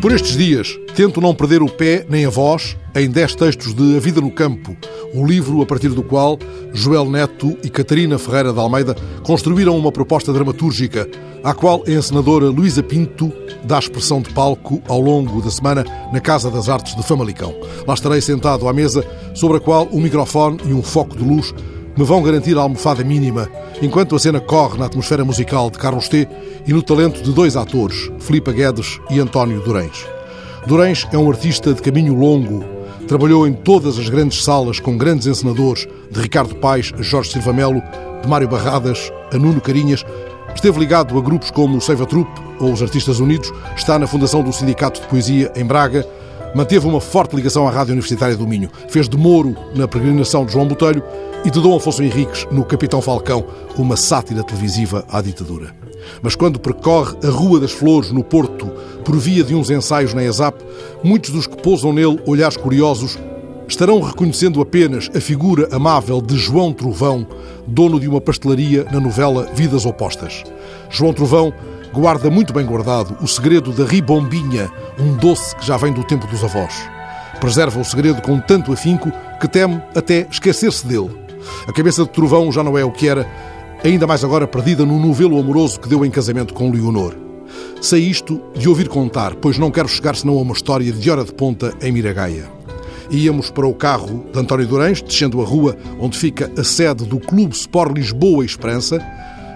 Por estes dias, tento não perder o pé nem a voz em 10 textos de A Vida no Campo, o livro a partir do qual Joel Neto e Catarina Ferreira de Almeida construíram uma proposta dramatúrgica, à qual a encenadora Luísa Pinto dá expressão de palco ao longo da semana na Casa das Artes de Famalicão. Lá estarei sentado à mesa, sobre a qual um microfone e um foco de luz me vão garantir a almofada mínima, enquanto a cena corre na atmosfera musical de Carlos T e no talento de dois atores, Filipe Guedes e António Durães. Durães é um artista de caminho longo. Trabalhou em todas as grandes salas com grandes encenadores, de Ricardo Paes a Jorge Silva Melo, de Mário Barradas a Nuno Carinhas. Esteve ligado a grupos como o Seiva Trupe ou os Artistas Unidos, está na fundação do Sindicato de Poesia em Braga, manteve uma forte ligação à Rádio Universitária do Minho, fez de Moro na peregrinação de João Botelho e de Dom Afonso Henriques no Capitão Falcão, uma sátira televisiva à ditadura. Mas quando percorre a Rua das Flores, no Porto, por via de uns ensaios na ESAP, muitos dos que pousam nele olhares curiosos estarão reconhecendo apenas a figura amável de João Trovão, dono de uma pastelaria na novela Vidas Opostas. João Trovão guarda muito bem guardado o segredo da ribombinha, um doce que já vem do tempo dos avós. Preserva o segredo com tanto afinco que teme até esquecer-se dele. A cabeça de Trovão já não é o que era, ainda mais agora perdida no novelo amoroso que deu em casamento com Leonor. Sei isto de ouvir contar, pois não quero chegar senão a uma história de hora de ponta em Miragaia. Íamos para o carro de António Durães, descendo a rua onde fica a sede do Clube Sport Lisboa e Esperança,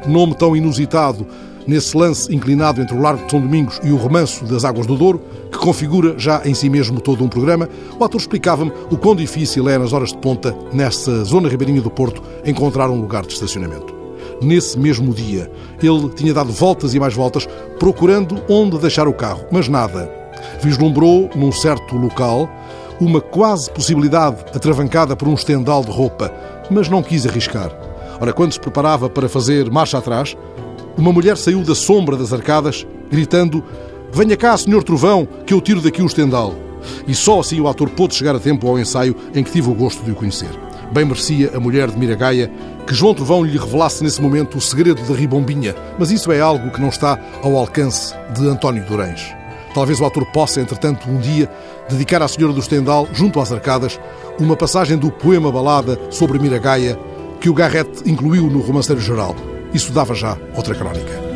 nome tão inusitado nesse lance inclinado entre o Largo de São Domingos e o Remanso das Águas do Douro, que configura já em si mesmo todo um programa, o ator explicava-me o quão difícil é, nas horas de ponta, nessa zona ribeirinha do Porto, encontrar um lugar de estacionamento. Nesse mesmo dia, ele tinha dado voltas e mais voltas, procurando onde deixar o carro, mas nada. Vislumbrou, num certo local, uma quase possibilidade atravancada por um estendal de roupa, mas não quis arriscar. Ora, quando se preparava para fazer marcha atrás, uma mulher saiu da sombra das arcadas, gritando: Venha cá, senhor Trovão, que eu tiro daqui o estendal. E só assim o ator pôde chegar a tempo ao ensaio em que tive o gosto de o conhecer. Bem merecia a mulher de Miragaia que João Trovão lhe revelasse nesse momento o segredo da ribombinha, mas isso é algo que não está ao alcance de António Durães. Talvez o ator possa, entretanto, um dia dedicar à Senhora do Estendal, junto às arcadas, uma passagem do poema balada sobre Miragaia que o Garrett incluiu no romanceiro geral. Isso dava já outra crónica.